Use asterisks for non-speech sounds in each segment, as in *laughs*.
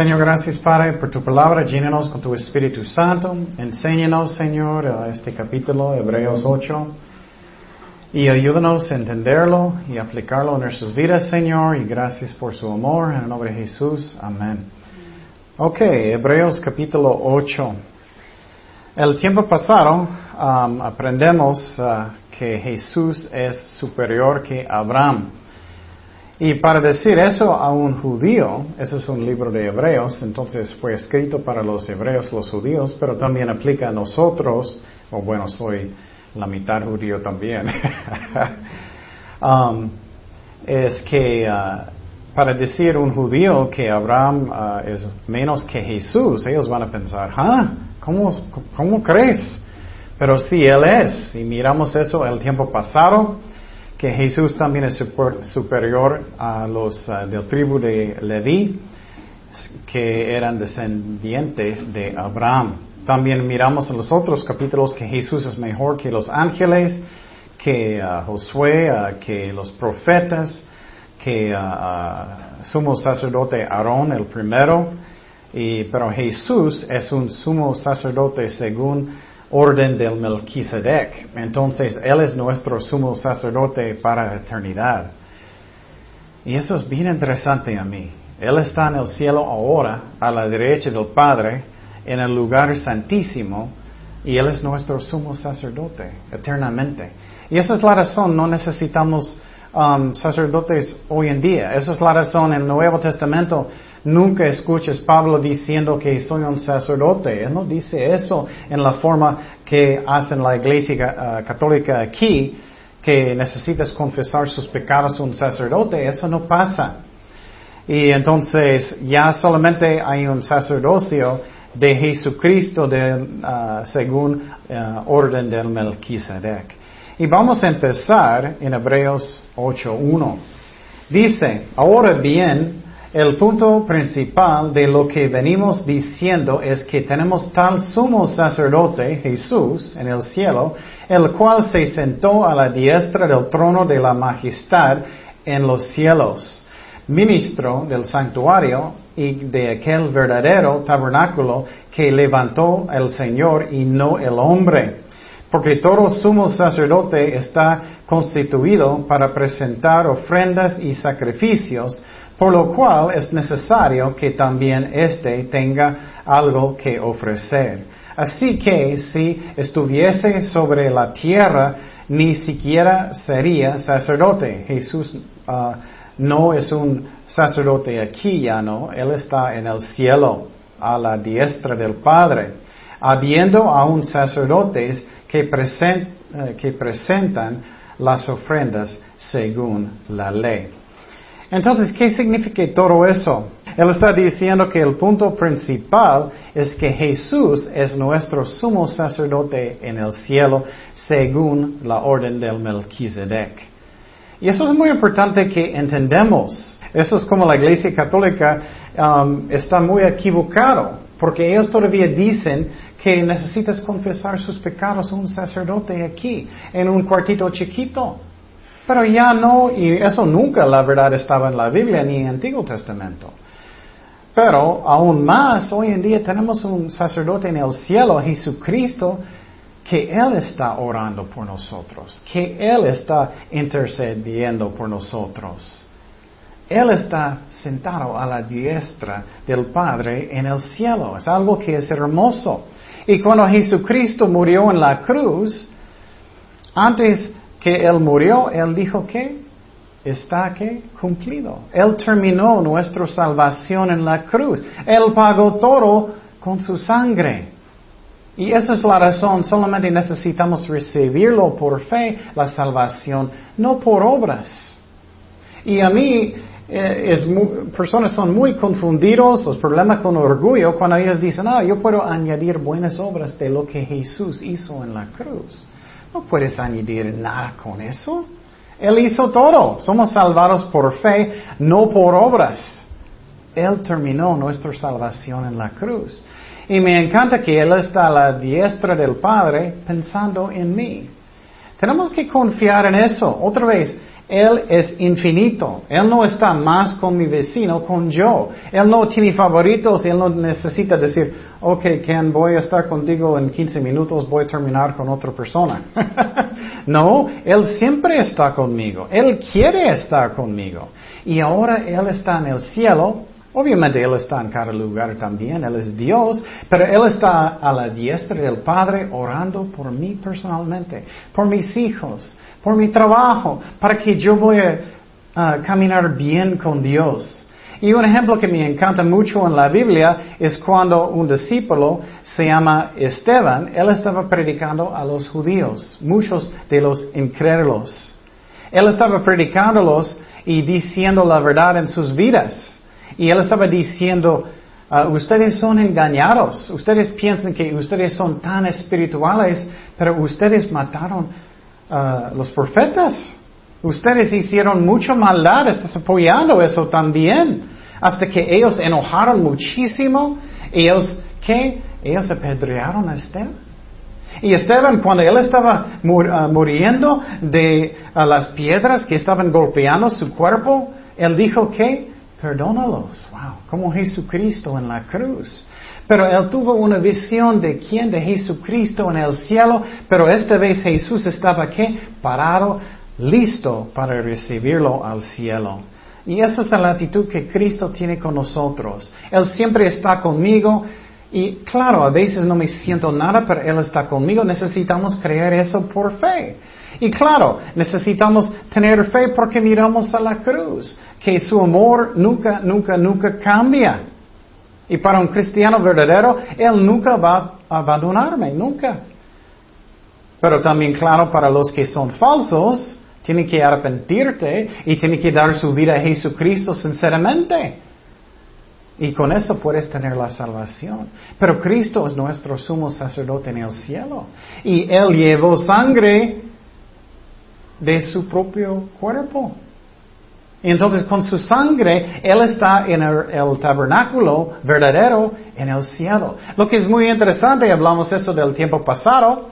Señor, gracias Padre por tu palabra, llénanos con tu Espíritu Santo, enséñanos Señor este capítulo, Hebreos 8, y ayúdanos a entenderlo y aplicarlo en nuestras vidas Señor, y gracias por su amor, en el nombre de Jesús, amén. Ok, Hebreos capítulo 8. El tiempo pasado um, aprendemos uh, que Jesús es superior que Abraham. Y para decir eso a un judío, eso es un libro de Hebreos, entonces fue escrito para los hebreos, los judíos, pero también aplica a nosotros, o bueno, soy la mitad judío también. *laughs* um, es que uh, para decir un judío que Abraham uh, es menos que Jesús, ellos van a pensar, ¿ah? ¿Cómo, ¿Cómo crees? Pero sí, Él es. Y miramos eso el tiempo pasado que Jesús también es superior a los uh, del tribu de Leví, que eran descendientes de Abraham. También miramos en los otros capítulos que Jesús es mejor que los ángeles, que uh, Josué, uh, que los profetas, que sumo sacerdote Aarón el primero, y, pero Jesús es un sumo sacerdote según orden del Melquisedec. Entonces, Él es nuestro sumo sacerdote para la eternidad. Y eso es bien interesante a mí. Él está en el cielo ahora, a la derecha del Padre, en el lugar santísimo, y Él es nuestro sumo sacerdote eternamente. Y esa es la razón, no necesitamos um, sacerdotes hoy en día. Esa es la razón en el Nuevo Testamento Nunca escuches Pablo diciendo que soy un sacerdote. Él no dice eso en la forma que hacen la iglesia uh, católica aquí, que necesitas confesar sus pecados a un sacerdote. Eso no pasa. Y entonces ya solamente hay un sacerdocio de Jesucristo de, uh, según uh, orden del Melquisedec. Y vamos a empezar en Hebreos 8.1. Dice, ahora bien, el punto principal de lo que venimos diciendo es que tenemos tal sumo sacerdote, Jesús, en el cielo, el cual se sentó a la diestra del trono de la majestad en los cielos, ministro del santuario y de aquel verdadero tabernáculo que levantó el Señor y no el hombre. Porque todo sumo sacerdote está constituido para presentar ofrendas y sacrificios, por lo cual es necesario que también éste tenga algo que ofrecer. Así que si estuviese sobre la tierra, ni siquiera sería sacerdote. Jesús uh, no es un sacerdote aquí ya, no. Él está en el cielo, a la diestra del Padre. Habiendo aún sacerdotes que, que presentan las ofrendas según la ley. Entonces, ¿qué significa todo eso? Él está diciendo que el punto principal es que Jesús es nuestro sumo sacerdote en el cielo según la orden del Melquisedec. Y eso es muy importante que entendemos. Eso es como la Iglesia Católica um, está muy equivocado, porque ellos todavía dicen que necesitas confesar sus pecados un sacerdote aquí, en un cuartito chiquito. Pero ya no, y eso nunca la verdad estaba en la Biblia ni en el Antiguo Testamento. Pero aún más, hoy en día tenemos un sacerdote en el cielo, Jesucristo, que Él está orando por nosotros, que Él está intercediendo por nosotros. Él está sentado a la diestra del Padre en el cielo. Es algo que es hermoso. Y cuando Jesucristo murió en la cruz, antes que Él murió, Él dijo que está que cumplido. Él terminó nuestra salvación en la cruz. Él pagó todo con su sangre. Y esa es la razón, solamente necesitamos recibirlo por fe, la salvación, no por obras. Y a mí, eh, es personas son muy confundidos, los problemas con orgullo, cuando ellos dicen, ah, yo puedo añadir buenas obras de lo que Jesús hizo en la cruz. No puedes añadir nada con eso. Él hizo todo. Somos salvados por fe, no por obras. Él terminó nuestra salvación en la cruz. Y me encanta que Él está a la diestra del Padre pensando en mí. Tenemos que confiar en eso. Otra vez, Él es infinito. Él no está más con mi vecino, con yo. Él no tiene favoritos. Él no necesita decir, ok, Ken, voy a estar contigo en 15 minutos, voy a terminar con otra persona. *laughs* no, Él siempre está conmigo. Él quiere estar conmigo. Y ahora Él está en el cielo. Obviamente Él está en cada lugar también. Él es Dios. Pero Él está a la diestra del Padre orando por mí personalmente, por mis hijos por mi trabajo, para que yo voy a caminar bien con Dios. Y un ejemplo que me encanta mucho en la Biblia es cuando un discípulo se llama Esteban, él estaba predicando a los judíos, muchos de los incrédulos. Él estaba predicándolos y diciendo la verdad en sus vidas. Y él estaba diciendo, ah, ustedes son engañados, ustedes piensan que ustedes son tan espirituales, pero ustedes mataron Ah, los profetas. Ustedes hicieron mucha maldad, estás apoyando eso también. Hasta que ellos enojaron muchísimo. Ellos, ¿qué? Ellos apedrearon a Esteban. Y Esteban, cuando él estaba ah, muriendo de las piedras que estaban golpeando su cuerpo, él dijo que, perdónalos. Wow, como Jesucristo en la cruz. Pero él tuvo una visión de quién, de Jesucristo en el cielo, pero esta vez Jesús estaba aquí, parado, listo para recibirlo al cielo. Y esa es la actitud que Cristo tiene con nosotros. Él siempre está conmigo. Y claro, a veces no me siento nada, pero Él está conmigo. Necesitamos creer eso por fe. Y claro, necesitamos tener fe porque miramos a la cruz, que su amor nunca, nunca, nunca cambia. Y para un cristiano verdadero, Él nunca va a abandonarme, nunca. Pero también, claro, para los que son falsos, tienen que arrepentirte y tienen que dar su vida a Jesucristo sinceramente. Y con eso puedes tener la salvación. Pero Cristo es nuestro sumo sacerdote en el cielo. Y Él llevó sangre de su propio cuerpo. Entonces con su sangre, Él está en el, tabernáculo verdadero en el cielo. Lo que es muy interesante, hablamos eso del tiempo pasado,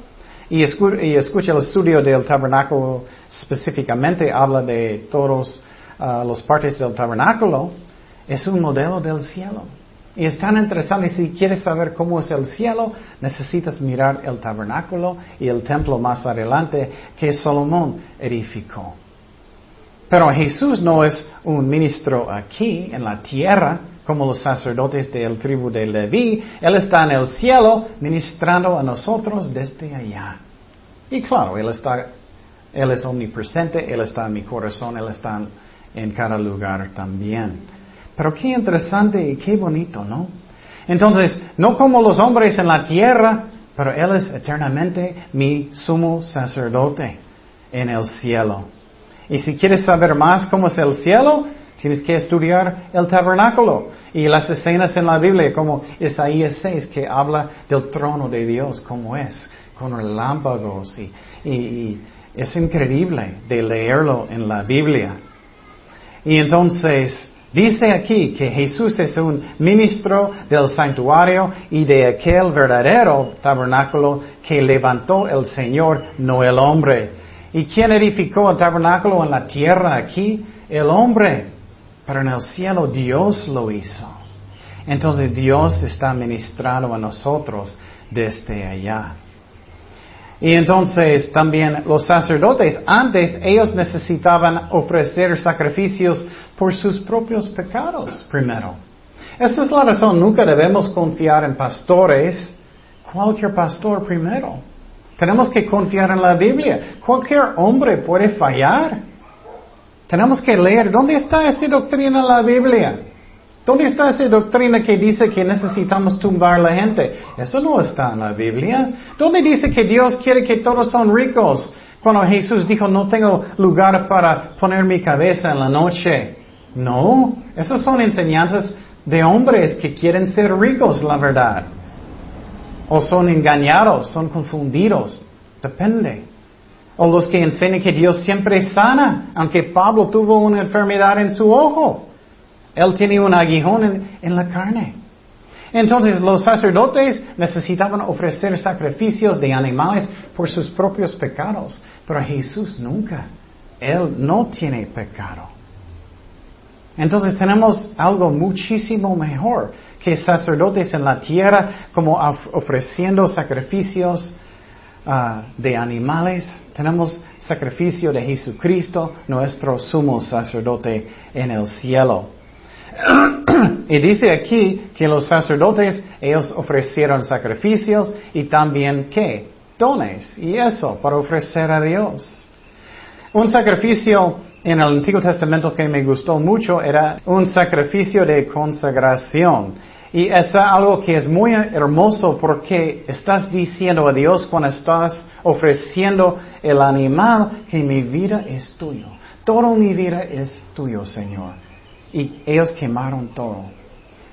y, escucha el estudio del tabernáculo específicamente, habla de todos uh, los partes del tabernáculo, es un modelo del cielo. Y es tan interesante, si quieres saber cómo es el cielo, necesitas mirar el tabernáculo y el templo más adelante que Salomón edificó. Pero Jesús no es un ministro aquí en la tierra como los sacerdotes del tribu de Leví. Él está en el cielo ministrando a nosotros desde allá. Y claro, Él está, Él es omnipresente, Él está en mi corazón, Él está en cada lugar también. Pero qué interesante y qué bonito, ¿no? Entonces, no como los hombres en la tierra, pero Él es eternamente mi sumo sacerdote en el cielo. Y si quieres saber más cómo es el cielo, tienes que estudiar el tabernáculo y las escenas en la Biblia, como Isaías 6, que habla del trono de Dios, cómo es, con relámpagos. Y, es increíble de leerlo en la Biblia. Y entonces, dice aquí que Jesús es un ministro del santuario y de aquel verdadero tabernáculo que levantó el Señor, no el hombre. ¿Y quién edificó el tabernáculo en la tierra aquí? El hombre. Pero en el cielo Dios lo hizo. Entonces Dios está ministrando a nosotros desde allá. Y entonces también los sacerdotes, antes ellos necesitaban ofrecer sacrificios por sus propios pecados primero. Esta es la razón, nunca debemos confiar en pastores, cualquier pastor primero. Tenemos que confiar en la Biblia. Cualquier hombre puede fallar. Tenemos que leer. ¿Dónde está esa doctrina en la Biblia? ¿Dónde está esa doctrina que dice que necesitamos tumbar a la gente? Eso no está en la Biblia. ¿Dónde dice que Dios quiere que todos son ricos? Cuando Jesús dijo, no tengo lugar para poner mi cabeza en la noche. No, esas son enseñanzas de hombres que quieren ser ricos, la verdad o son engañados, son confundidos, depende. O los que enseñan que Dios siempre sana, aunque Pablo tuvo una enfermedad en su ojo. Él tiene un aguijón en, la carne. Entonces los sacerdotes necesitaban ofrecer sacrificios de animales por sus propios pecados, pero Jesús nunca. Él no tiene pecado. Entonces tenemos algo muchísimo mejor que sacerdotes en la tierra como ofreciendo sacrificios ah, de animales. Tenemos sacrificio de Jesucristo, nuestro sumo sacerdote en el cielo. *clears throat* y dice aquí que los sacerdotes, ellos ofrecieron sacrificios y también qué? Dones. Y eso, para ofrecer a Dios. Un sacrificio en el Antiguo Testamento que me gustó mucho era un sacrificio de consagración. Y es algo que es muy hermoso porque estás diciendo a Dios cuando estás ofreciendo el animal que mi vida es tuyo. Toda mi vida es tuyo, Señor. Y ellos quemaron todo.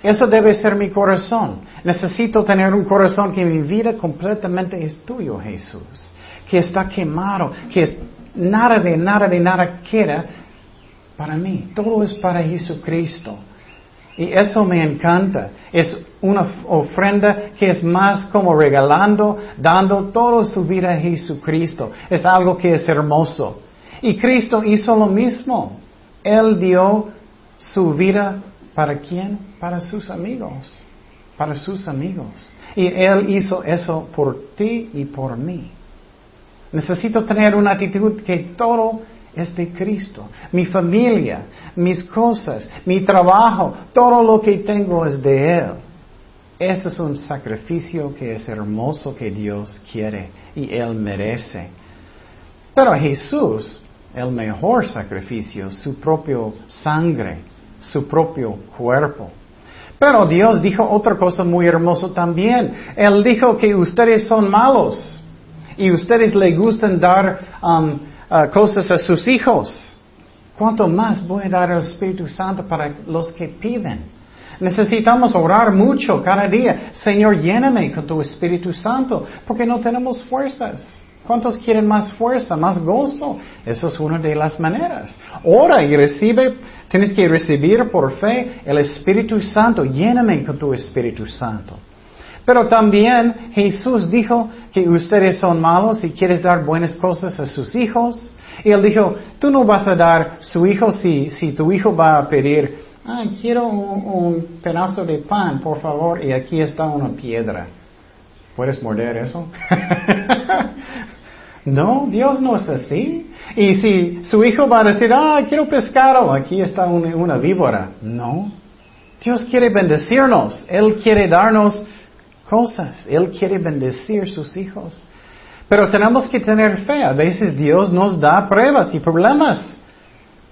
Eso debe ser mi corazón. Necesito tener un corazón que mi vida completamente es tuyo, Jesús. Que está quemado, que es nada de nada de nada queda para mí. Todo es para Jesucristo. Y eso me encanta. Es una ofrenda que es más como regalando, dando toda su vida a Jesucristo. Es algo que es hermoso. Y Cristo hizo lo mismo. Él dio su vida para quién? Para sus amigos. Para sus amigos. Y Él hizo eso por ti y por mí. Necesito tener una actitud que todo es de Cristo. Mi familia, mis cosas, mi trabajo, todo lo que tengo es de Él. Ese es un sacrificio que es hermoso que Dios quiere y Él merece. Pero Jesús, el mejor sacrificio, su propio sangre, su propio cuerpo. Pero Dios dijo otra cosa muy hermosa también. Él dijo que ustedes son malos y ustedes le gustan dar um, uh, cosas a sus hijos. ¿Cuánto más voy a dar el Espíritu Santo para los que piden? Necesitamos orar mucho cada día. Señor, lléname con tu Espíritu Santo, porque no tenemos fuerzas. ¿Cuántos quieren más fuerza, más gozo? Eso es una de las maneras. Ora y recibe, tienes que recibir por fe el Espíritu Santo. Lléname con tu Espíritu Santo. Pero también Jesús dijo que ustedes son malos y quieres dar buenas cosas a sus hijos. Y él dijo, tú no vas a dar su hijo si, si tu hijo va a pedir, ah, quiero un, pedazo de pan, por favor, y aquí está una piedra. ¿Puedes morder eso? *laughs* no, Dios no es así. Y si su hijo va a decir, ah, quiero pescado, aquí está una, una víbora. No. Dios quiere bendecirnos. Él quiere darnos cosas. Él quiere bendecir sus hijos. Pero tenemos que tener fe. A veces Dios nos da pruebas y problemas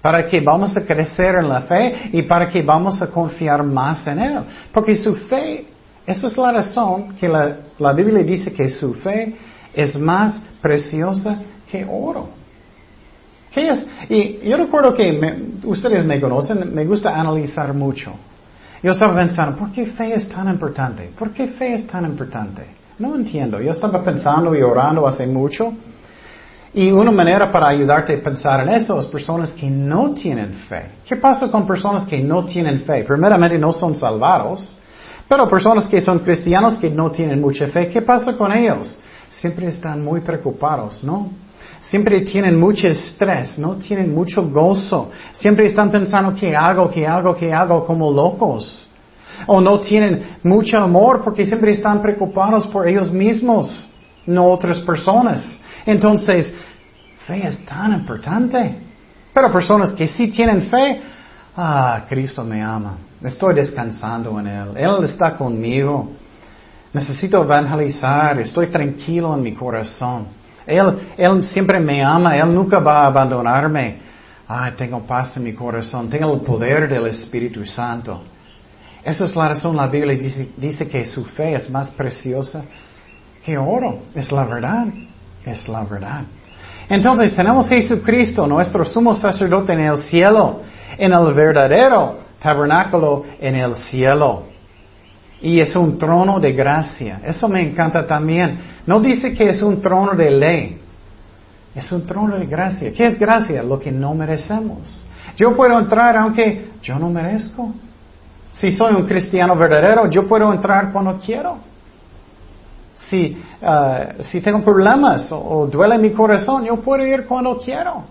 para que vamos a crecer en la fe y para que vamos a confiar más en Él. Porque su fe, esa es la razón que la, Biblia dice que su fe es más preciosa que oro. ¿Qué es? Y yo recuerdo que ustedes me conocen, me gusta analizar mucho. Yo estaba pensando, ¿por qué fe es tan importante? ¿Por qué fe es tan importante? No entiendo. Yo estaba pensando y orando hace mucho. Y una manera para ayudarte a pensar en eso es personas que no tienen fe. ¿Qué pasa con personas que no tienen fe? Primeramente no son salvados, pero personas que son cristianos que no tienen mucha fe, ¿qué pasa con ellos? Siempre están muy preocupados, ¿no? Siempre tienen mucho estrés, no tienen mucho gozo. Siempre están pensando qué hago, qué hago, qué hago como locos. O no tienen mucho amor porque siempre están preocupados por ellos mismos, no otras personas. Entonces, fe es tan importante. Pero personas que sí tienen fe, ah, Cristo me ama. Estoy descansando en Él. Él está conmigo. Necesito evangelizar. Estoy tranquilo en mi corazón. Él, él siempre me ama, Él nunca va a abandonarme. Ay, tengo paz en mi corazón, tengo el poder del Espíritu Santo. Esa es la razón, la Biblia dice, dice que su fe es más preciosa que oro. Es la verdad, es la verdad. Entonces tenemos Jesucristo, nuestro sumo sacerdote en el cielo, en el verdadero tabernáculo en el cielo. Y es un trono de gracia. Eso me encanta también. No dice que es un trono de ley. Es un trono de gracia. ¿Qué es gracia? Lo que no merecemos. Yo puedo entrar aunque yo no merezco. Si soy un cristiano verdadero, yo puedo entrar cuando quiero. Si, uh, si tengo problemas o, duele mi corazón, yo puedo ir cuando quiero.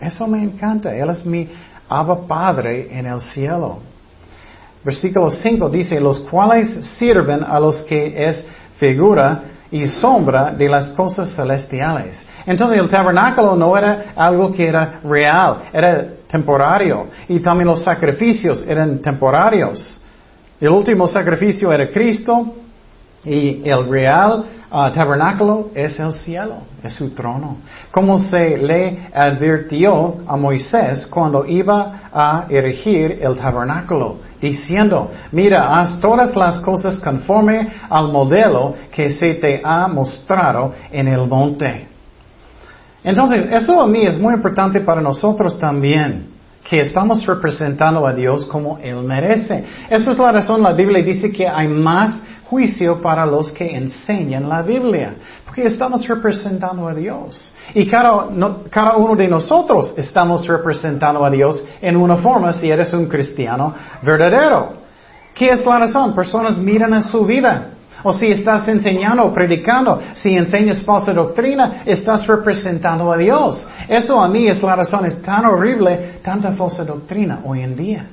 Eso me encanta. Él es mi Abba Padre en el cielo. Versículo 5 dice, los cuales sirven a los que es figura y sombra de las cosas celestiales. Entonces el tabernáculo no era algo que era real, era temporario. Y también los sacrificios eran temporarios. El último sacrificio era Cristo y el real uh, tabernáculo es el cielo, es su trono. Como se le advirtió a Moisés cuando iba a erigir el tabernáculo, diciendo, mira, haz todas las cosas conforme al modelo que se te ha mostrado en el monte. Entonces, eso a mí es muy importante para nosotros también, que estamos representando a Dios como Él merece. Esa es la razón, la Biblia dice que hay más juicio para los que enseñan la Biblia, porque estamos representando a Dios. Y cada, uno de nosotros estamos representando a Dios en una forma si eres un cristiano verdadero. ¿Qué es la razón? Personas miran a su vida. O si estás enseñando o predicando, si enseñas falsa doctrina, estás representando a Dios. Eso a mí es la razón, es tan horrible, tanta falsa doctrina hoy en día.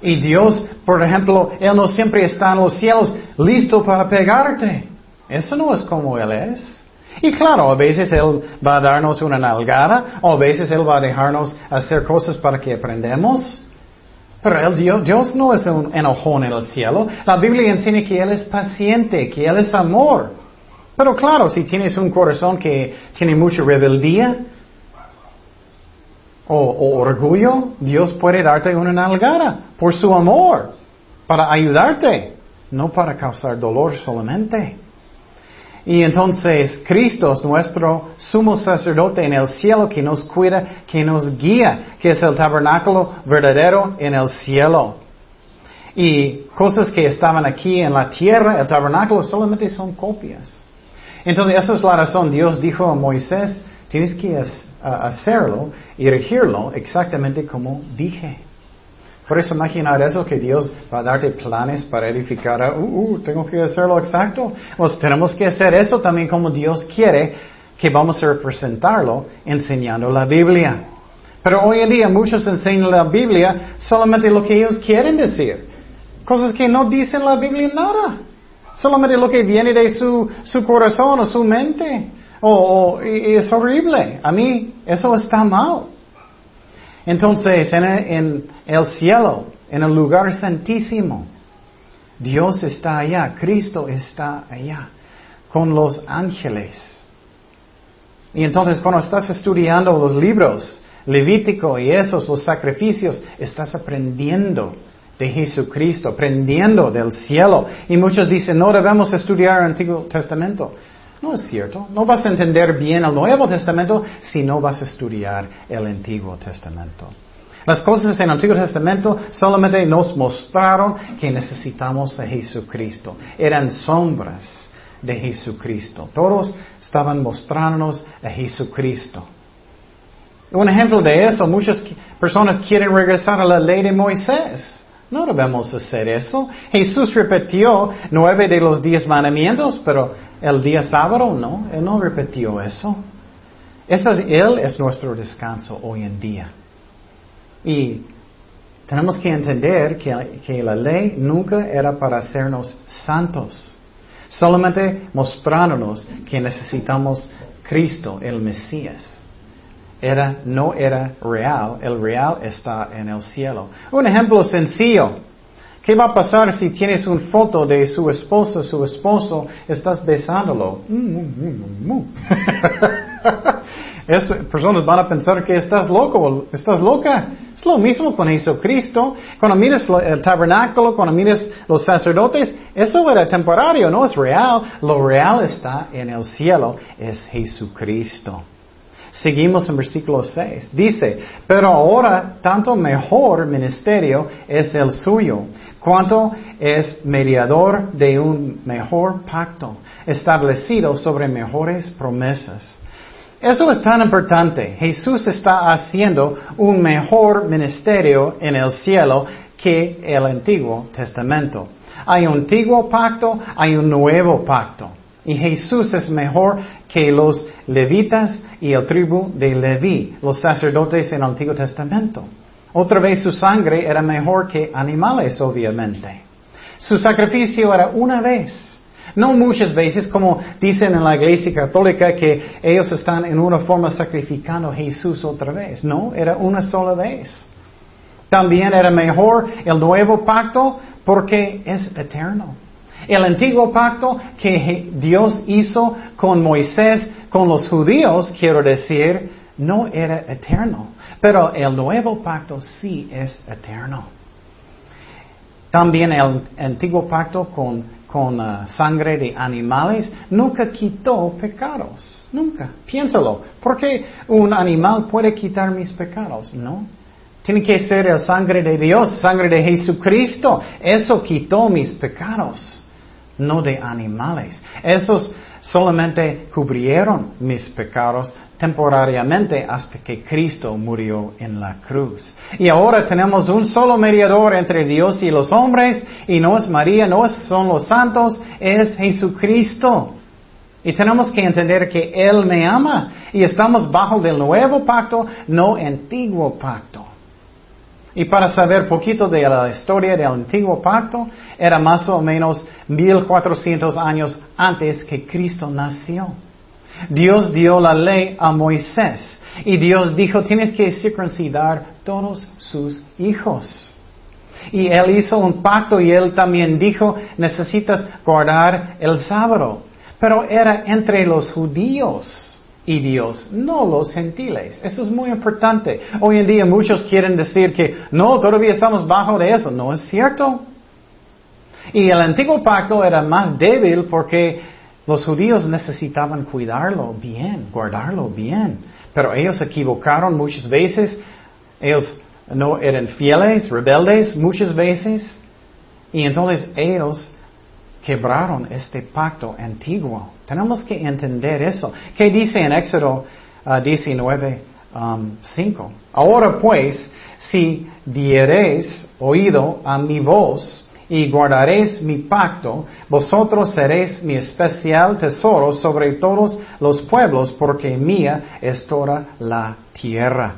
Y Dios, por ejemplo, Él no siempre está en los cielos listo para pegarte. Eso no es como Él es. Y claro, a veces Él va a darnos una nalgada, o a veces Él va a dejarnos hacer cosas para que aprendamos. Pero el Dios, Dios no es un enojón en el cielo. La Biblia enseña que Él es paciente, que Él es amor. Pero claro, si tienes un corazón que tiene mucha rebeldía o, orgullo, Dios puede darte una nalgada por su amor, para ayudarte, no para causar dolor solamente. Y entonces Cristo es nuestro sumo sacerdote en el cielo que nos cuida, que nos guía, que es el tabernáculo verdadero en el cielo. Y cosas que estaban aquí en la tierra, el tabernáculo solamente son copias. Entonces esa es la razón. Dios dijo a Moisés, tienes que hacerlo y regirlo exactamente como dije. Por eso imaginar eso que Dios va a darte planes para edificar, uh, uh, tengo que hacerlo exacto. Pues tenemos que hacer eso también como Dios quiere que vamos a representarlo enseñando la Biblia. Pero hoy en día muchos enseñan la Biblia solamente lo que ellos quieren decir. Cosas que no dicen la Biblia nada. Solamente lo que viene de su, su corazón o su mente. Oh, y es horrible. A mí eso está mal. Entonces, en el, cielo, en el lugar santísimo, Dios está allá, Cristo está allá, con los ángeles. Y entonces cuando estás estudiando los libros, Levítico y esos, los sacrificios, estás aprendiendo de Jesucristo, aprendiendo del cielo. Y muchos dicen, no debemos estudiar el Antiguo Testamento. No es cierto. No vas a entender bien el Nuevo Testamento si no vas a estudiar el Antiguo Testamento. Las cosas en el Antiguo Testamento solamente nos mostraron que necesitamos a Jesucristo. Eran sombras de Jesucristo. Todos estaban mostrándonos a Jesucristo. Un ejemplo de eso, muchas personas quieren regresar a la ley de Moisés. No debemos hacer eso. Jesús repitió nueve de los diez mandamientos, pero el día sábado no, Él no repitió eso. él es nuestro descanso hoy en día. Y tenemos que entender que, que la ley nunca era para hacernos santos, solamente mostrándonos que necesitamos Cristo, el Mesías. Era, no era real, el real está en el cielo. Un ejemplo sencillo. ¿Qué va a pasar si tienes una foto de su esposa, su esposo, estás besándolo? *laughs* es, personas van a pensar que estás loco, estás loca. Es lo mismo con Jesucristo. Cuando miras el tabernáculo, cuando miras los sacerdotes, eso era temporario, no es real. Lo real está en el cielo, es Jesucristo. Seguimos en versículo 6. Dice, pero ahora tanto mejor ministerio es el suyo, cuanto es mediador de un mejor pacto, establecido sobre mejores promesas. Eso es tan importante. Jesús está haciendo un mejor ministerio en el cielo que el Antiguo Testamento. Hay un antiguo pacto, hay un nuevo pacto. Y Jesús es mejor que los levitas y el tribu de Leví, los sacerdotes en el Antiguo Testamento. Otra vez su sangre era mejor que animales, obviamente. Su sacrificio era una vez. No muchas veces, como dicen en la iglesia católica, que ellos están en una forma sacrificando a Jesús otra vez. No, era una sola vez. También era mejor el nuevo pacto porque es eterno. El antiguo pacto que Dios hizo con Moisés, con los judíos, quiero decir, no era eterno. Pero el nuevo pacto sí es eterno. También el antiguo pacto con, uh, sangre de animales nunca quitó pecados. Nunca. Piénsalo. ¿Por qué un animal puede quitar mis pecados? No. Tiene que ser el sangre de Dios, sangre de Jesucristo. Eso quitó mis pecados, no de animales. Esos solamente cubrieron mis pecados temporariamente hasta que Cristo murió en la cruz. Y ahora tenemos un solo mediador entre Dios y los hombres, y no es María, no son los santos, es Jesucristo. Y tenemos que entender que Él me ama y estamos bajo del nuevo pacto, no antiguo pacto. Y para saber poquito de la historia del antiguo pacto, era más o menos 1400 años antes que Cristo nació. Dios dio la ley a Moisés y Dios dijo, tienes que circuncidar todos sus hijos. Y él hizo un pacto y él también dijo, necesitas guardar el sábado. Pero era entre los judíos y Dios, no los gentiles. Eso es muy importante. Hoy en día muchos quieren decir que no, todavía estamos bajo de eso. No es cierto. Y el antiguo pacto era más débil porque los judíos necesitaban cuidarlo bien, guardarlo bien. Pero ellos se equivocaron muchas veces. Ellos no eran fieles, rebeldes muchas veces. Y entonces ellos quebraron este pacto antiguo. Tenemos que entender eso. ¿Qué dice en Éxodo 19, uh, 5? Um, Ahora pues, si diereis oído a mi voz y guardaréis mi pacto, vosotros seréis mi especial tesoro sobre todos los pueblos, porque mía es toda la tierra.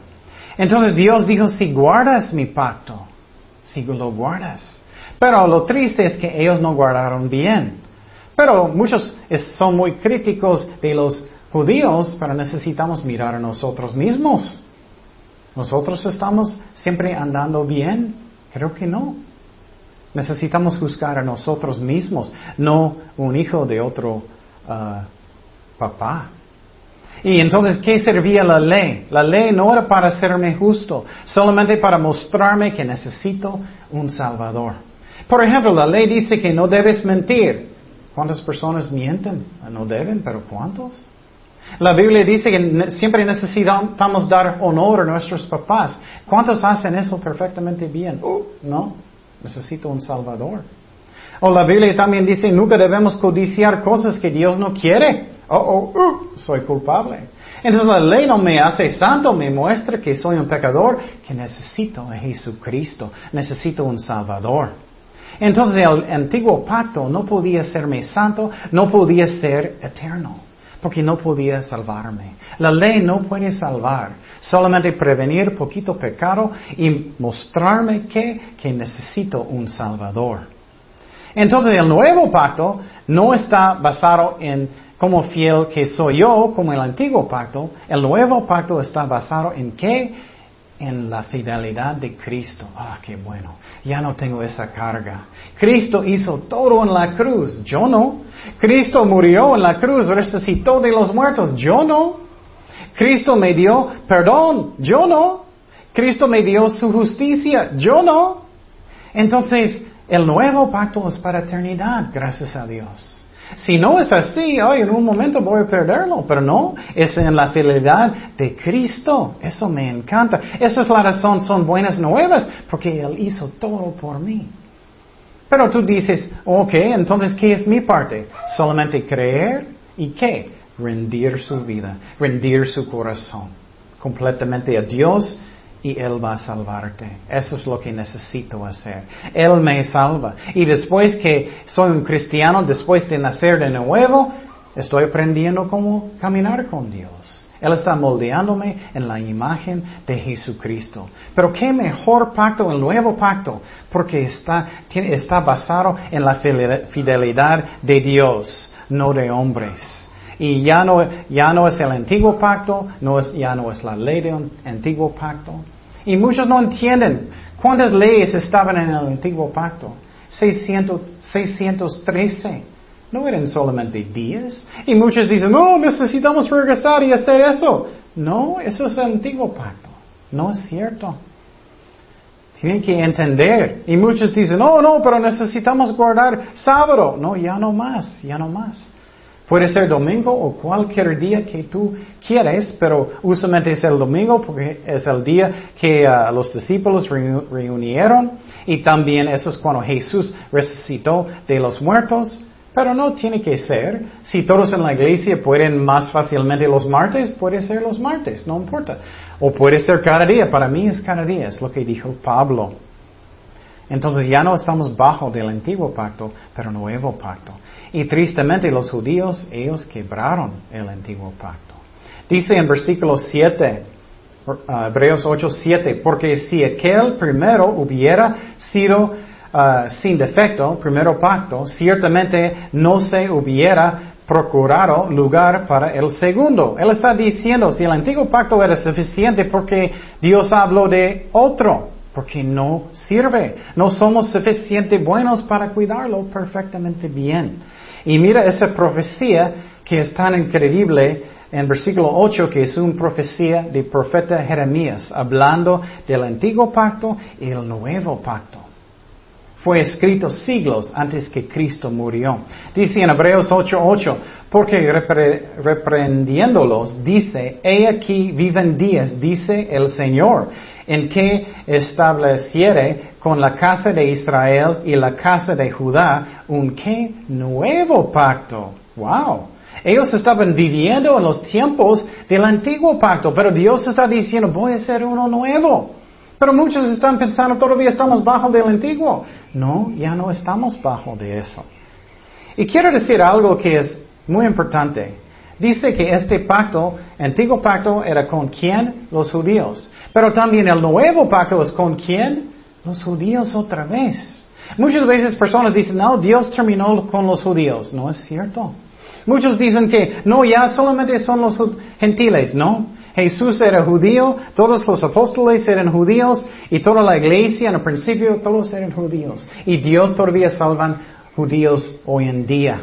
Entonces Dios dijo, si guardas mi pacto, si lo guardas, pero lo triste es que ellos no guardaron bien. Pero muchos son muy críticos de los judíos, pero necesitamos mirar a nosotros mismos. ¿Nosotros estamos siempre andando bien? Creo que no. Necesitamos juzgar a nosotros mismos, no un hijo de otro ah, papá. Y entonces, ¿qué servía la ley? La ley no era para hacerme justo, solamente para mostrarme que necesito un Salvador. Por ejemplo, la ley dice que no debes mentir. ¿Cuántas personas mienten? No deben, pero ¿cuántos? La Biblia dice que siempre necesitamos dar honor a nuestros papás. ¿Cuántos hacen eso perfectamente bien? Uh, no, necesito un Salvador. O la Biblia también dice, nunca debemos codiciar cosas que Dios no quiere. Oh, oh, uh, soy culpable. Entonces la ley no me hace santo, me muestra que soy un pecador, que necesito a Jesucristo, necesito un Salvador. Entonces el antiguo pacto no podía serme santo, no podía ser eterno, porque no podía salvarme. La ley no puede salvar, solamente prevenir poquito pecado y mostrarme que, que necesito un salvador. Entonces el nuevo pacto no está basado en como fiel que soy yo, como el antiguo pacto. El nuevo pacto está basado en qué? En la fidelidad de Cristo. Ah, qué bueno. Ya no tengo esa carga. Cristo hizo todo en la cruz. Yo no. Cristo murió en la cruz, resucitó de los muertos. Yo no. Cristo me dio perdón. Yo no. Cristo me dio su justicia. Yo no. Entonces, el nuevo pacto es para eternidad, gracias a Dios. Si no es así, hoy en un momento voy a perderlo, pero no, es en la fidelidad de Cristo. Eso me encanta. Esa es la razón, son buenas nuevas, porque Él hizo todo por mí. Pero tú dices, ok, entonces, ¿qué es mi parte? Solamente creer y qué? Rendir su vida, rendir su corazón completamente a Dios y Él va a salvarte. Eso es lo que necesito hacer. Él me salva. Y después que soy un cristiano, después de nacer de nuevo, Estoy aprendiendo cómo caminar con Dios. Él está moldeándome en la imagen de Jesucristo. Pero qué mejor pacto, el nuevo pacto, porque está, está basado en la fidelidad de Dios, no de hombres. Y ya no, ya no es el antiguo pacto, no es, ya no es la ley del antiguo pacto. Y muchos no entienden cuántas leyes estaban en el antiguo pacto. 600, 613. No eran solamente días. Y muchos dicen, no, necesitamos regresar y hacer eso. No, eso es el antiguo pacto. No es cierto. Tienen que entender. Y muchos dicen, no, no, pero necesitamos guardar sábado. No, ya no más, ya no más. Puede ser domingo o cualquier día que tú quieres, pero usualmente es el domingo porque es el día que uh, los discípulos reunieron y también eso es cuando Jesús resucitó de los muertos. Pero no tiene que ser. Si todos en la iglesia pueden más fácilmente los martes, puede ser los martes, no importa. O puede ser cada día. Para mí es cada día, es lo que dijo Pablo. Entonces ya no estamos bajo del antiguo pacto, pero nuevo pacto. Y tristemente los judíos, ellos quebraron el antiguo pacto. Dice en versículo 7, uh, Hebreos 8, 7, porque si aquel primero hubiera sido uh, sin defecto, primero pacto, ciertamente no se hubiera procurado lugar para el segundo. Él está diciendo, si el antiguo pacto era suficiente porque Dios habló de otro, porque no sirve. No somos suficientemente buenos para cuidarlo perfectamente bien. Y mira esa profecía que es tan increíble en versículo 8, que es una profecía de profeta Jeremías, hablando del antiguo pacto y el nuevo pacto. Fue escrito siglos antes que Cristo murió. Dice en Hebreos 8:8, porque reprendiéndolos, dice, he aquí viven días, dice el Señor, en que estableciere con la casa de Israel y la casa de Judá un qué nuevo pacto. Wow. Ellos estaban viviendo en los tiempos del antiguo pacto, pero Dios está diciendo, voy a hacer uno nuevo. Pero muchos están pensando, todavía estamos bajo del antiguo. No, ya no estamos bajo de eso. Y quiero decir algo que es muy importante. Dice que este pacto, antiguo pacto, era con quién? Los judíos. Pero también el nuevo pacto es con quién? Los judíos otra vez. Muchas veces personas dicen, no, Dios terminó con los judíos. No es cierto. Muchos dicen que, no, ya solamente son los gentiles, ¿no? Jesús era judío, todos los apóstoles eran judíos y toda la iglesia en el principio todos eran judíos. Y Dios todavía salvan judíos hoy en día.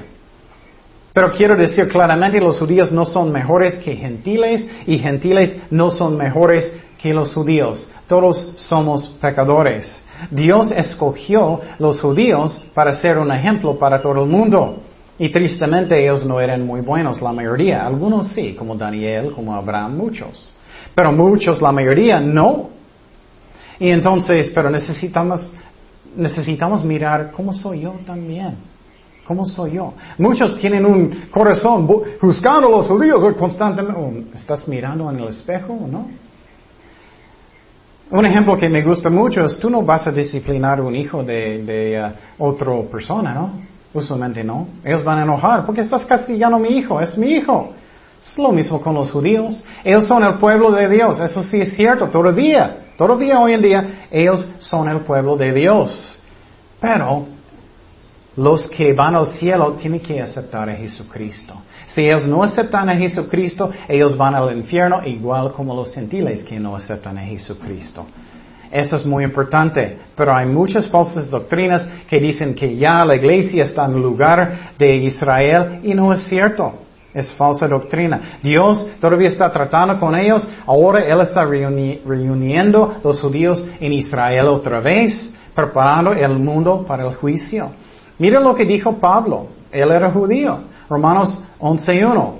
Pero quiero decir claramente, los judíos no son mejores que gentiles y gentiles no son mejores que los judíos. Todos somos pecadores. Dios escogió los judíos para ser un ejemplo para todo el mundo. Y tristemente ellos no eran muy buenos, la mayoría. Algunos sí, como Daniel, como Abraham, muchos. Pero muchos, la mayoría, no. Y entonces, pero necesitamos, necesitamos mirar cómo soy yo también. ¿Cómo soy yo? Muchos tienen un corazón juzgando a los judíos constantemente. Oh, ¿Estás mirando en el espejo o no? Un ejemplo que me gusta mucho es, tú no vas a disciplinar a un hijo de, de uh, otra persona, ¿no? Usualmente no. Ellos van a enojar, porque estás castigando a mi hijo, es mi hijo. Es lo mismo con los judíos. Ellos son el pueblo de Dios, eso sí es cierto, todavía. Todavía hoy en día ellos son el pueblo de Dios. Pero los que van al cielo tienen que aceptar a Jesucristo. Si ellos no aceptan a Jesucristo, ellos van al infierno igual como los gentiles que no aceptan a Jesucristo. Eso es muy importante. Pero hay muchas falsas doctrinas que dicen que ya la iglesia está en el lugar de Israel y no es cierto. Es falsa doctrina. Dios todavía está tratando con ellos. Ahora Él está reuniendo los judíos en Israel otra vez, preparando el mundo para el juicio. Mira lo que dijo Pablo. Él era judío. Romanos 11.1.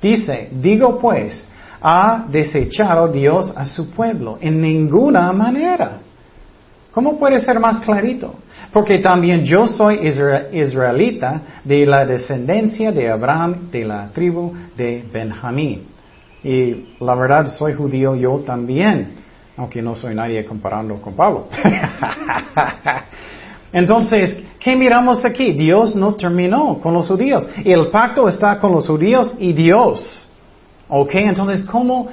Dice, digo pues, ha desechado Dios a su pueblo en ninguna manera. ¿Cómo puede ser más clarito? Porque también yo soy israelita de la descendencia de Abraham, de la tribu de Benjamín. Y la verdad soy judío yo también, aunque no soy nadie comparando con Pablo. *laughs* Entonces, ¿qué miramos aquí? Dios no terminó con los judíos. El pacto está con los judíos y Dios. ¿Ok? Entonces, ¿cómo,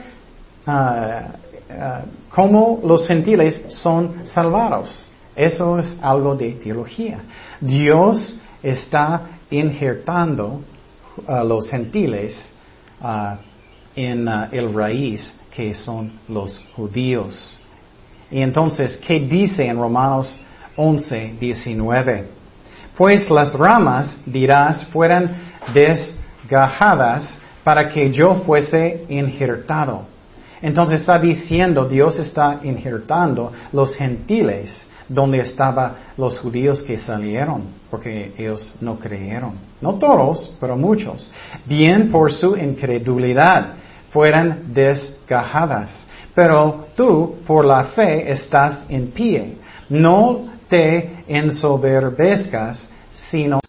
ah, ah, ¿cómo los gentiles son salvados? Eso es algo de teología. Dios está injertando a los gentiles ah, en el raíz que son los judíos. Y entonces, ¿qué dice en Romanos 11, 19? Pues las ramas, dirás, fueran desgajadas para que yo fuese injertado. Entonces está diciendo, Dios está injertando los gentiles donde estaban los judíos que salieron, porque ellos no creyeron. No todos, pero muchos. Bien por su incredulidad fueran desgajadas. Pero tú, por la fe, estás en pie. No te ensoberbezcas, sino...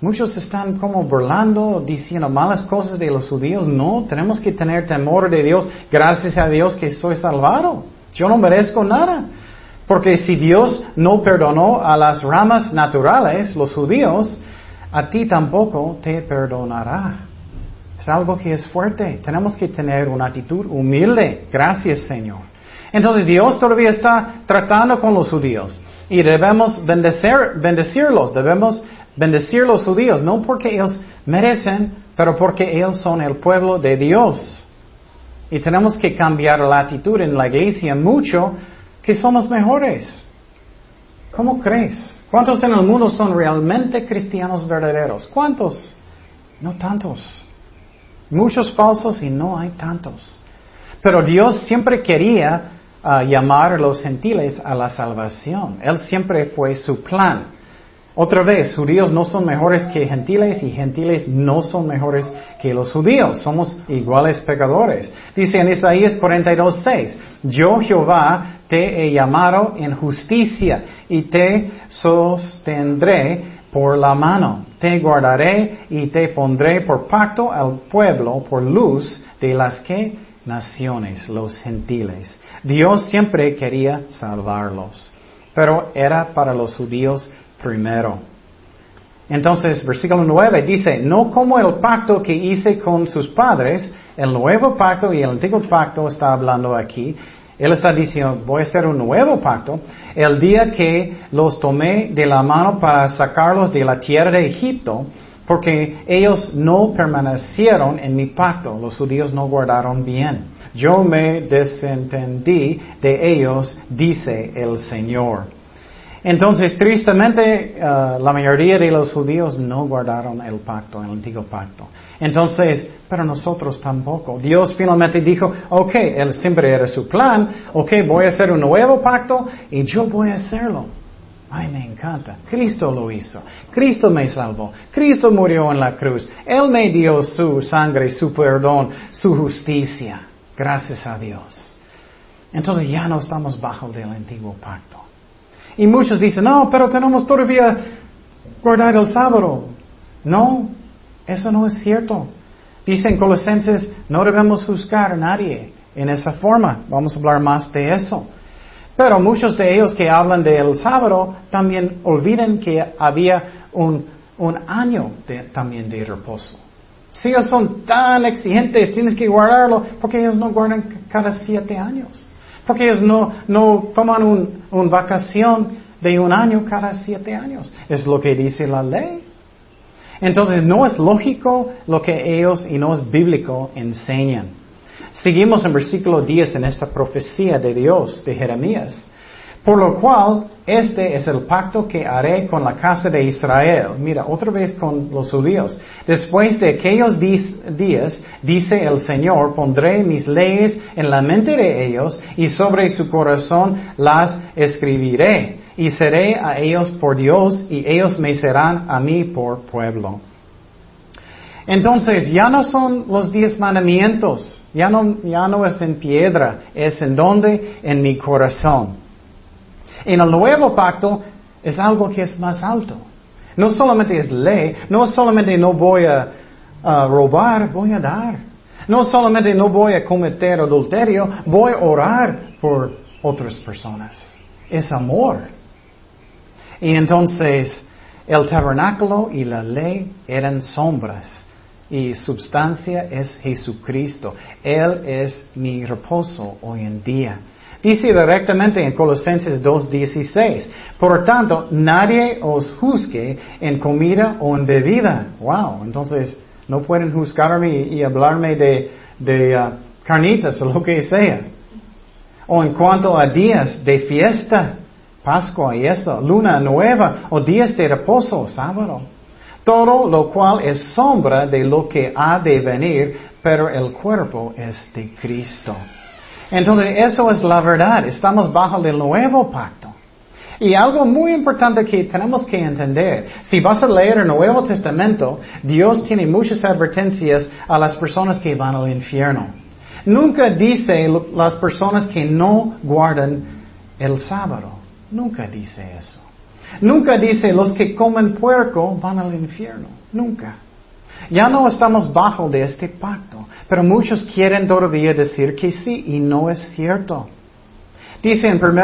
Muchos están como burlando, diciendo malas cosas de los judíos. No, tenemos que tener temor de Dios. Gracias a Dios que soy salvado. Yo no merezco nada. Porque si Dios no perdonó a las ramas naturales, los judíos, a ti tampoco te perdonará. Es algo que es fuerte. Tenemos que tener una actitud humilde. Gracias, Señor. Entonces Dios todavía está tratando con los judíos. Y debemos bendecirlos. Debemos bendecir los judíos. No porque ellos merecen, pero porque ellos son el pueblo de Dios. Y tenemos que cambiar la actitud en la iglesia mucho que somos mejores. ¿Cómo crees? ¿Cuántos en el mundo son realmente cristianos verdaderos? ¿Cuántos? No tantos. Muchos falsos y no hay tantos. Pero Dios siempre quería ah, llamar a los gentiles a la salvación. Él siempre fue su plan. Otra vez, judíos no son mejores que gentiles y gentiles no son mejores que los judíos. Somos iguales pecadores. Dice en Isaías 42.6, yo Jehová te he llamado en justicia y te sostendré por la mano. Te guardaré y te pondré por pacto al pueblo, por luz de las que naciones, los gentiles. Dios siempre quería salvarlos, pero era para los judíos primero. Entonces, versículo 9 dice, no como el pacto que hice con sus padres, el nuevo pacto y el antiguo pacto está hablando aquí, él está diciendo, voy a hacer un nuevo pacto. El día que los tomé de la mano para sacarlos de la tierra de Egipto, porque ellos no permanecieron en mi pacto, los judíos no guardaron bien. Yo me desentendí de ellos, dice el Señor. Entonces, tristemente, uh, la mayoría de los judíos no guardaron el pacto, el antiguo pacto. Entonces, pero nosotros tampoco. Dios finalmente dijo, ok, él siempre era su plan, ok, voy a hacer un nuevo pacto y yo voy a hacerlo. Ay, me encanta. Cristo lo hizo. Cristo me salvó. Cristo murió en la cruz. Él me dio su sangre, su perdón, su justicia. Gracias a Dios. Entonces ya no estamos bajo del antiguo pacto. Y muchos dicen, no, pero tenemos todavía guardar el sábado. No, eso no es cierto. Dicen Colosenses, no debemos juzgar a nadie en esa forma. Vamos a hablar más de eso. Pero muchos de ellos que hablan del sábado también olvidan que había un, un año también de reposo. Si ellos son tan exigentes, tienes que guardarlo, porque ellos no guardan cada siete años. Porque ellos no, no toman una un vacación de un año cada siete años. Es lo que dice la ley. Entonces no es lógico lo que ellos y no es bíblico enseñan. Seguimos en versículo 10 en esta profecía de Dios, de Jeremías. Por lo cual, este es el pacto que haré con la casa de Israel. Mira, otra vez con los judíos. Después de aquellos días, dice el Señor, pondré mis leyes en la mente de ellos y sobre su corazón las escribiré. Y seré a ellos por Dios y ellos me serán a mí por pueblo. Entonces, ya no son los diez mandamientos, ya no, ya no es en piedra, es en donde, en mi corazón. En el nuevo pacto es algo que es más alto. No solamente es ley, no solamente no voy a, robar, voy a dar. No solamente no voy a cometer adulterio, voy a orar por otras personas. Es amor. Y entonces el tabernáculo y la ley eran sombras y substancia es Jesucristo. Él es mi reposo hoy en día. Dice directamente en Colosenses 2.16, por tanto, nadie os juzgue en comida o en bebida. Wow, entonces no pueden juzgarme y, hablarme de, de uh, carnitas o lo que sea. O en cuanto a días de fiesta, Pascua y eso, luna nueva o días de reposo, sábado. Todo lo cual es sombra de lo que ha de venir, pero el cuerpo es de Cristo. Entonces, eso es la verdad. Estamos bajo el nuevo pacto. Y algo muy importante que tenemos que entender, si vas a leer el Nuevo Testamento, Dios tiene muchas advertencias a las personas que van al infierno. Nunca dice las personas que no guardan el sábado. Nunca dice eso. Nunca dice los que comen puerco van al infierno. Nunca. Ya no estamos bajo de este pacto, pero muchos quieren todavía decir que sí y no es cierto. Dice en 1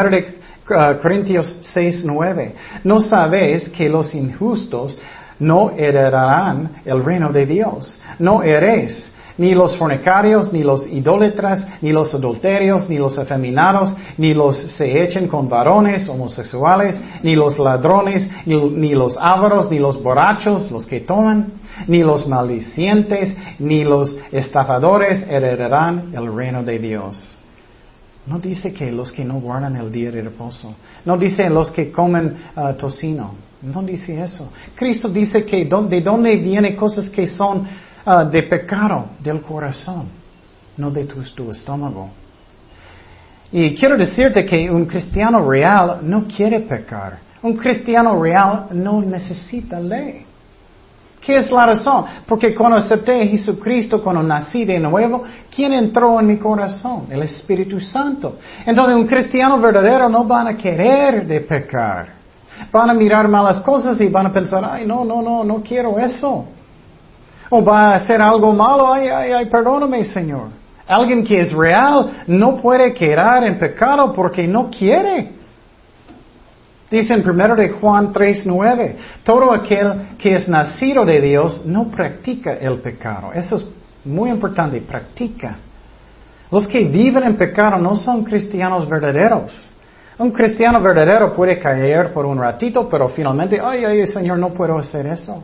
uh, Corintios 6, 9, no sabéis que los injustos no heredarán el reino de Dios. No heréis ni los fornicarios, ni los idólatras, ni los adulterios, ni los afeminados, ni los se echen con varones homosexuales, ni los ladrones, ni, los ávaros, ni los borrachos, los que toman, ni los maldicientes, ni los estafadores heredarán el reino de Dios. No dice que los que no guardan el día de reposo. No dice los que comen uh, tocino. No dice eso. Cristo dice que de dónde vienen cosas que son Ah, de pecado del corazón, no de tu, estómago. Y quiero decirte que un cristiano real no quiere pecar. Un cristiano real no necesita ley. ¿Qué es la razón? Porque cuando acepté a Jesucristo, cuando nací de nuevo, ¿quién entró en mi corazón? El Espíritu Santo. Entonces un cristiano verdadero no van a querer de pecar. Van a mirar malas cosas y van a pensar, ay, no, no, no, no quiero eso o va a hacer algo malo, ay, ay, ay, perdóname, Señor. Alguien que es real no puede quedar en pecado porque no quiere. Dice en 1 de Juan 3:9, todo aquel que es nacido de Dios no practica el pecado. Eso es muy importante, practica. Los que viven en pecado no son cristianos verdaderos. Un cristiano verdadero puede caer por un ratito, pero finalmente, ay, ay, Señor, no puedo hacer eso.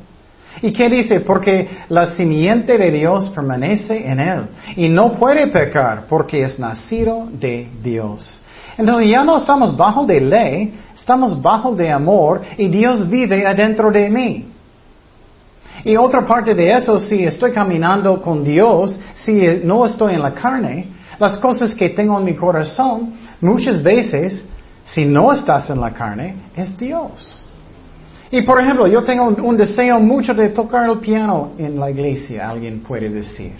¿Y qué dice? Porque la simiente de Dios permanece en él y no puede pecar porque es nacido de Dios. Entonces ya no estamos bajo de ley, estamos bajo de amor y Dios vive adentro de mí. Y otra parte de eso, si estoy caminando con Dios, si no estoy en la carne, las cosas que tengo en mi corazón, muchas veces, si no estás en la carne, es Dios. Y por ejemplo, yo tengo un, deseo mucho de tocar el piano en la iglesia, alguien puede decir.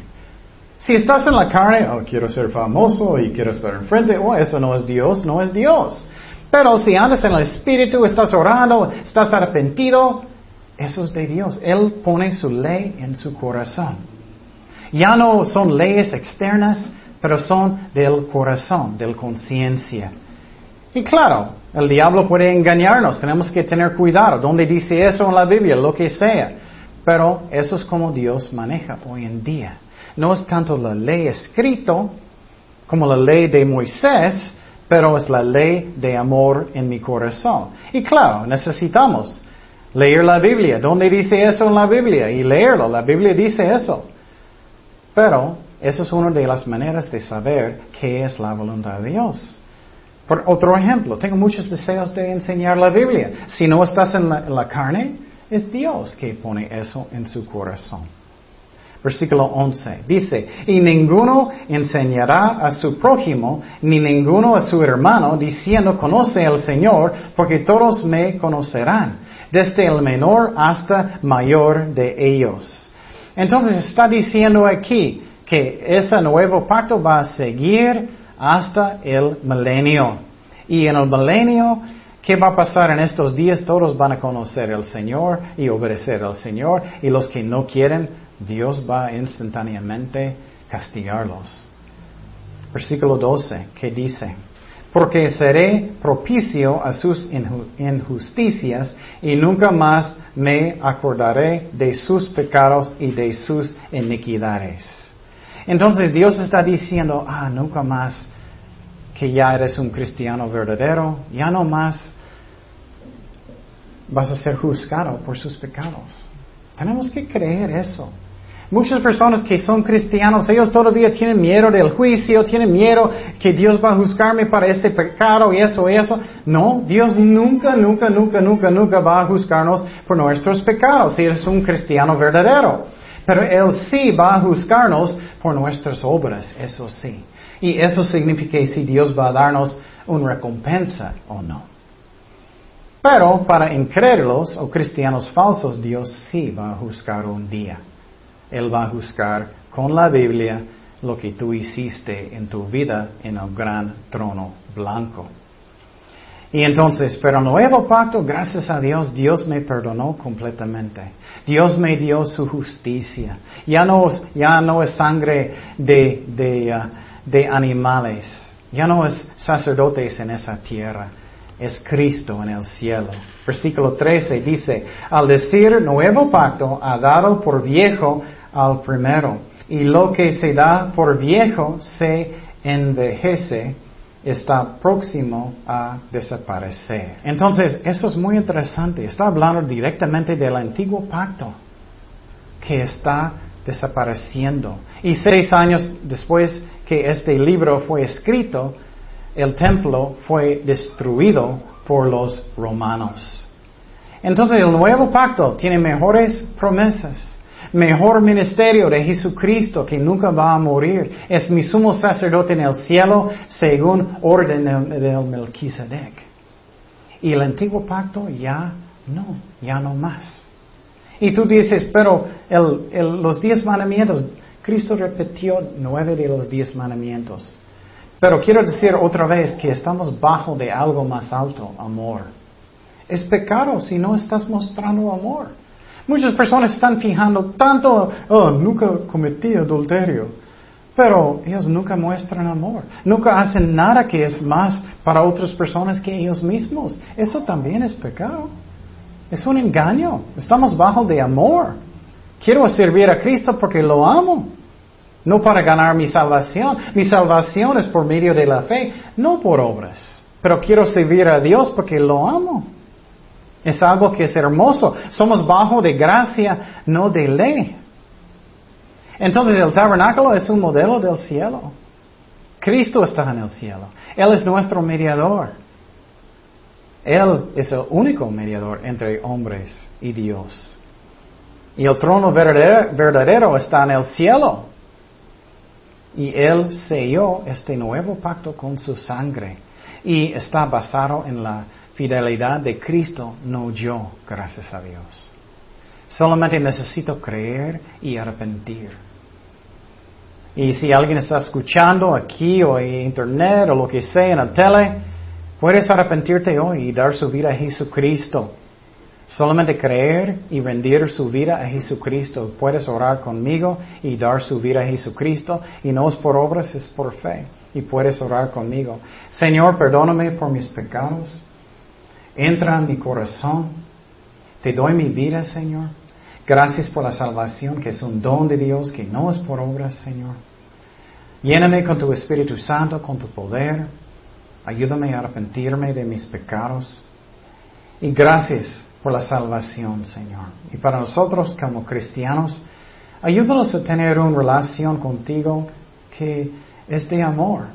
Si estás en la carne, oh, quiero ser famoso y quiero estar enfrente, oh, eso no es Dios, no es Dios. Pero si andas en el Espíritu, estás orando, estás arrepentido, eso es de Dios. Él pone su ley en su corazón. Ya no son leyes externas, pero son del corazón, del conciencia. Y claro, el diablo puede engañarnos, tenemos que tener cuidado. ¿Dónde dice eso en la Biblia? Lo que sea. Pero eso es como Dios maneja hoy en día. No es tanto la ley escrito como la ley de Moisés, pero es la ley de amor en mi corazón. Y claro, necesitamos leer la Biblia. ¿Dónde dice eso en la Biblia? Y leerlo. La Biblia dice eso. Pero eso es una de las maneras de saber qué es la voluntad de Dios. Por otro ejemplo, tengo muchos deseos de enseñar la Biblia. Si no estás en la, carne, es Dios que pone eso en su corazón. Versículo 11 dice, y ninguno enseñará a su prójimo, ni ninguno a su hermano, diciendo, conoce al Señor, porque todos me conocerán, desde el menor hasta mayor de ellos. Entonces está diciendo aquí que ese nuevo pacto va a seguir hasta el milenio. Y en el milenio, ¿qué va a pasar en estos días? Todos van a conocer al Señor y obedecer al Señor. Y los que no quieren, Dios va instantáneamente castigarlos. Versículo 12, ¿qué dice? porque seré propicio a sus injusticias y nunca más me acordaré de sus pecados y de sus iniquidades. Entonces Dios está diciendo, ah, nunca más que ya eres un cristiano verdadero, ya no más vas a ser juzgado por sus pecados. Tenemos que creer eso. Muchas personas que son cristianos, ellos todavía tienen miedo del juicio, tienen miedo que Dios va a juzgarme para este pecado y eso, eso. No, Dios nunca, nunca, nunca, nunca, nunca va a juzgarnos por nuestros pecados si eres un cristiano verdadero. Pero Él sí va a juzgarnos por nuestras obras, eso sí. Y eso significa si Dios va a darnos una recompensa o no. Pero para incrédulos o cristianos falsos, Dios sí va a juzgar un día. Él va a juzgar con la Biblia lo que tú hiciste en tu vida en el gran trono blanco. Y entonces, pero nuevo pacto, gracias a Dios, Dios me perdonó completamente. Dios me dio su justicia. Ya no, es sangre de, uh, de animales. Ya no es sacerdotes en esa tierra. Es Cristo en el cielo. Versículo 13 dice, al decir nuevo pacto, ha dado por viejo al primero. Y lo que se da por viejo se envejece, está próximo a desaparecer. Entonces, eso es muy interesante. Está hablando directamente del antiguo pacto que está desapareciendo. Y seis años después que este libro fue escrito, el templo fue destruido por los romanos. Entonces el nuevo pacto tiene mejores promesas mejor ministerio de Jesucristo que nunca va a morir. Es mi sumo sacerdote en el cielo según orden del Melquisedec. Y el antiguo pacto ya no, ya no más. Y tú dices, pero los diez mandamientos, Cristo repitió nueve de los diez mandamientos. Pero quiero decir otra vez que estamos bajo de algo más alto, amor. Es pecado si no estás mostrando amor. Muchas personas están fijando tanto, oh, nunca cometí adulterio. Pero ellos nunca muestran amor. Nunca hacen nada que es más para otras personas que ellos mismos. Eso también es pecado. Es un engaño. Estamos bajo de amor. Quiero servir a Cristo porque lo amo. No para ganar mi salvación. Mi salvación es por medio de la fe, no por obras. Pero quiero servir a Dios porque lo amo. Es algo que es hermoso. Somos bajo de gracia, no de ley. Entonces el tabernáculo es un modelo del cielo. Cristo está en el cielo. Él es nuestro mediador. Él es el único mediador entre hombres y Dios. Y el trono verdadero, está en el cielo. Y Él selló este nuevo pacto con su sangre. Y está basado en la fidelidad de Cristo, no yo, gracias a Dios. Solamente necesito creer y arrepentir. Y si alguien está escuchando aquí o en internet o lo que sea en la tele, puedes arrepentirte hoy y dar su vida a Jesucristo. Solamente creer y rendir su vida a Jesucristo. Puedes orar conmigo y dar su vida a Jesucristo. Y no es por obras, es por fe. Y puedes orar conmigo. Señor, perdóname por mis pecados. Entra en mi corazón. Te doy mi vida, Señor. Gracias por la salvación, que es un don de Dios, que no es por obras, Señor. Lléname con tu Espíritu Santo, con tu poder. Ayúdame a arrepentirme de mis pecados. Y gracias por la salvación, Señor. Y para nosotros como cristianos, ayúdanos a tener una relación contigo que es de amor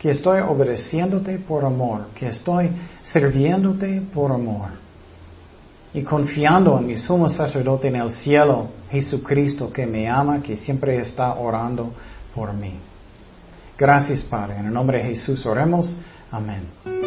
que estoy obedeciéndote por amor, que estoy sirviéndote por amor y confiando en mi sumo sacerdote en el cielo, Jesucristo, que me ama, que siempre está orando por mí. Gracias, Padre. En el nombre de Jesús oremos. Amén.